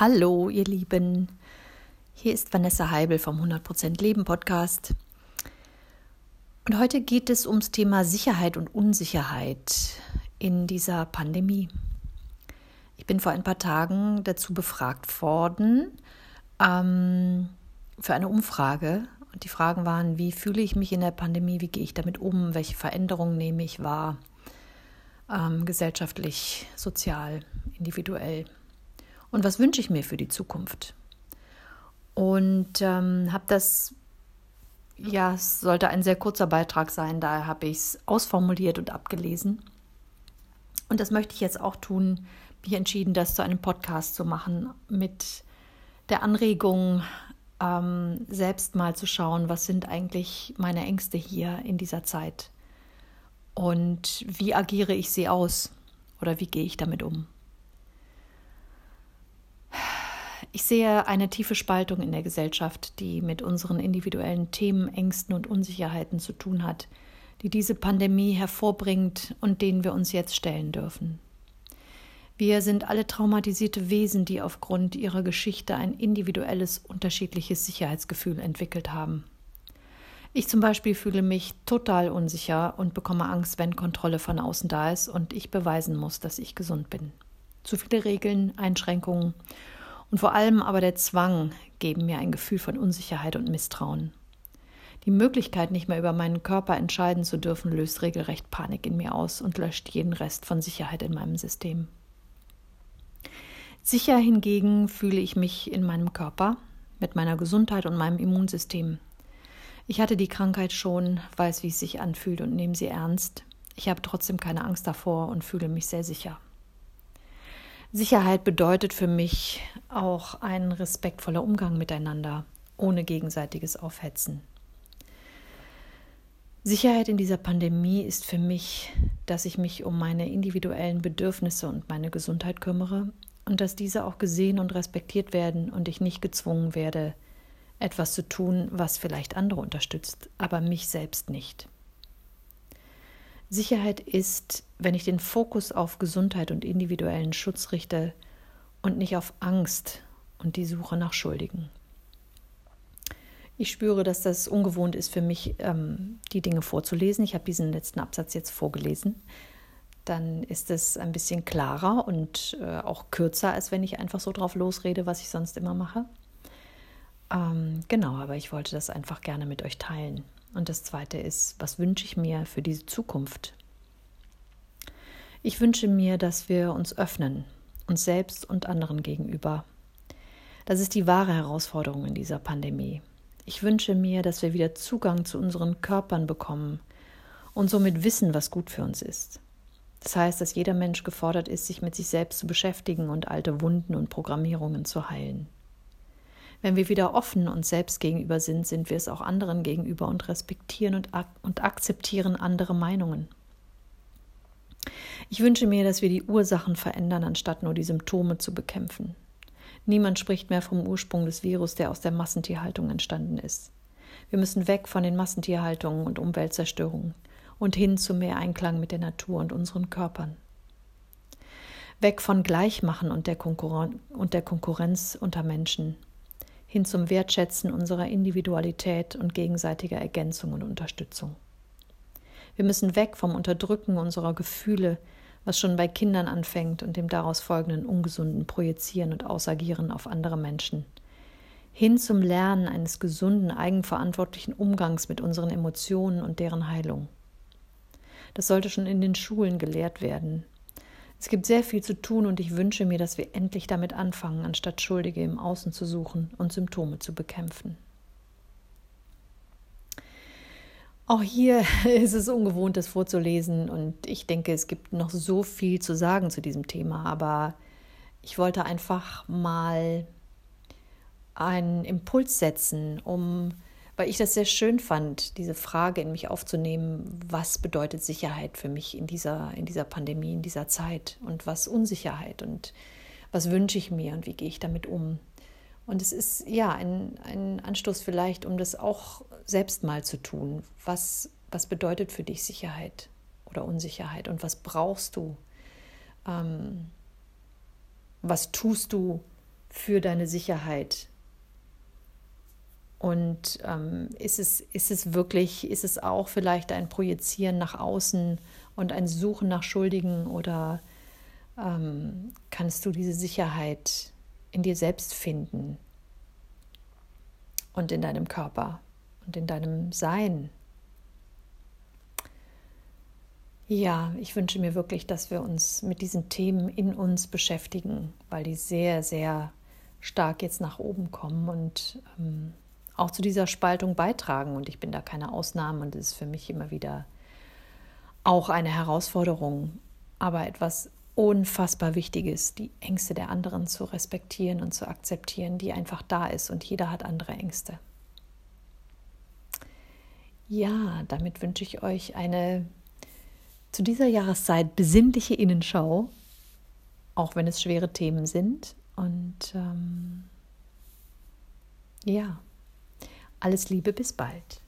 Hallo, ihr Lieben. Hier ist Vanessa Heibel vom 100% Leben Podcast. Und heute geht es ums Thema Sicherheit und Unsicherheit in dieser Pandemie. Ich bin vor ein paar Tagen dazu befragt worden ähm, für eine Umfrage. Und die Fragen waren, wie fühle ich mich in der Pandemie, wie gehe ich damit um, welche Veränderungen nehme ich wahr, ähm, gesellschaftlich, sozial, individuell und was wünsche ich mir für die Zukunft. Und ähm, habe das, ja, es sollte ein sehr kurzer Beitrag sein, daher habe ich es ausformuliert und abgelesen. Und das möchte ich jetzt auch tun, mich entschieden, das zu einem Podcast zu machen, mit der Anregung, ähm, selbst mal zu schauen, was sind eigentlich meine Ängste hier in dieser Zeit und wie agiere ich sie aus oder wie gehe ich damit um. Ich sehe eine tiefe Spaltung in der Gesellschaft, die mit unseren individuellen Themen, Ängsten und Unsicherheiten zu tun hat, die diese Pandemie hervorbringt und denen wir uns jetzt stellen dürfen. Wir sind alle traumatisierte Wesen, die aufgrund ihrer Geschichte ein individuelles, unterschiedliches Sicherheitsgefühl entwickelt haben. Ich zum Beispiel fühle mich total unsicher und bekomme Angst, wenn Kontrolle von außen da ist und ich beweisen muss, dass ich gesund bin. Zu viele Regeln, Einschränkungen und vor allem aber der Zwang geben mir ein Gefühl von Unsicherheit und Misstrauen. Die Möglichkeit, nicht mehr über meinen Körper entscheiden zu dürfen, löst regelrecht Panik in mir aus und löscht jeden Rest von Sicherheit in meinem System. Sicher hingegen fühle ich mich in meinem Körper, mit meiner Gesundheit und meinem Immunsystem. Ich hatte die Krankheit schon, weiß, wie es sich anfühlt und nehme sie ernst. Ich habe trotzdem keine Angst davor und fühle mich sehr sicher. Sicherheit bedeutet für mich auch ein respektvoller Umgang miteinander, ohne gegenseitiges Aufhetzen. Sicherheit in dieser Pandemie ist für mich, dass ich mich um meine individuellen Bedürfnisse und meine Gesundheit kümmere und dass diese auch gesehen und respektiert werden und ich nicht gezwungen werde, etwas zu tun, was vielleicht andere unterstützt, aber mich selbst nicht. Sicherheit ist, wenn ich den Fokus auf Gesundheit und individuellen Schutz richte und nicht auf Angst und die Suche nach Schuldigen. Ich spüre, dass das ungewohnt ist für mich, ähm, die Dinge vorzulesen. Ich habe diesen letzten Absatz jetzt vorgelesen. Dann ist es ein bisschen klarer und äh, auch kürzer, als wenn ich einfach so drauf losrede, was ich sonst immer mache. Ähm, genau, aber ich wollte das einfach gerne mit euch teilen. Und das Zweite ist, was wünsche ich mir für diese Zukunft? Ich wünsche mir, dass wir uns öffnen, uns selbst und anderen gegenüber. Das ist die wahre Herausforderung in dieser Pandemie. Ich wünsche mir, dass wir wieder Zugang zu unseren Körpern bekommen und somit wissen, was gut für uns ist. Das heißt, dass jeder Mensch gefordert ist, sich mit sich selbst zu beschäftigen und alte Wunden und Programmierungen zu heilen. Wenn wir wieder offen uns selbst gegenüber sind, sind wir es auch anderen gegenüber und respektieren und, ak und akzeptieren andere Meinungen. Ich wünsche mir, dass wir die Ursachen verändern, anstatt nur die Symptome zu bekämpfen. Niemand spricht mehr vom Ursprung des Virus, der aus der Massentierhaltung entstanden ist. Wir müssen weg von den Massentierhaltungen und Umweltzerstörungen und hin zu mehr Einklang mit der Natur und unseren Körpern. Weg von Gleichmachen und der, Konkurren und der Konkurrenz unter Menschen hin zum Wertschätzen unserer Individualität und gegenseitiger Ergänzung und Unterstützung. Wir müssen weg vom Unterdrücken unserer Gefühle, was schon bei Kindern anfängt und dem daraus folgenden ungesunden Projizieren und Ausagieren auf andere Menschen, hin zum Lernen eines gesunden, eigenverantwortlichen Umgangs mit unseren Emotionen und deren Heilung. Das sollte schon in den Schulen gelehrt werden, es gibt sehr viel zu tun und ich wünsche mir, dass wir endlich damit anfangen, anstatt Schuldige im Außen zu suchen und Symptome zu bekämpfen. Auch hier ist es ungewohnt, das vorzulesen und ich denke, es gibt noch so viel zu sagen zu diesem Thema, aber ich wollte einfach mal einen Impuls setzen, um weil ich das sehr schön fand, diese Frage in mich aufzunehmen, was bedeutet Sicherheit für mich in dieser, in dieser Pandemie, in dieser Zeit und was Unsicherheit und was wünsche ich mir und wie gehe ich damit um. Und es ist ja ein, ein Anstoß vielleicht, um das auch selbst mal zu tun. Was, was bedeutet für dich Sicherheit oder Unsicherheit und was brauchst du? Ähm, was tust du für deine Sicherheit? Und ähm, ist, es, ist es wirklich, ist es auch vielleicht ein Projizieren nach außen und ein Suchen nach Schuldigen oder ähm, kannst du diese Sicherheit in dir selbst finden und in deinem Körper und in deinem Sein? Ja, ich wünsche mir wirklich, dass wir uns mit diesen Themen in uns beschäftigen, weil die sehr, sehr stark jetzt nach oben kommen und ähm, auch zu dieser Spaltung beitragen. Und ich bin da keine Ausnahme und es ist für mich immer wieder auch eine Herausforderung, aber etwas unfassbar Wichtiges, die Ängste der anderen zu respektieren und zu akzeptieren, die einfach da ist und jeder hat andere Ängste. Ja, damit wünsche ich euch eine zu dieser Jahreszeit besinnliche Innenschau, auch wenn es schwere Themen sind. Und ähm, ja, alles Liebe, bis bald.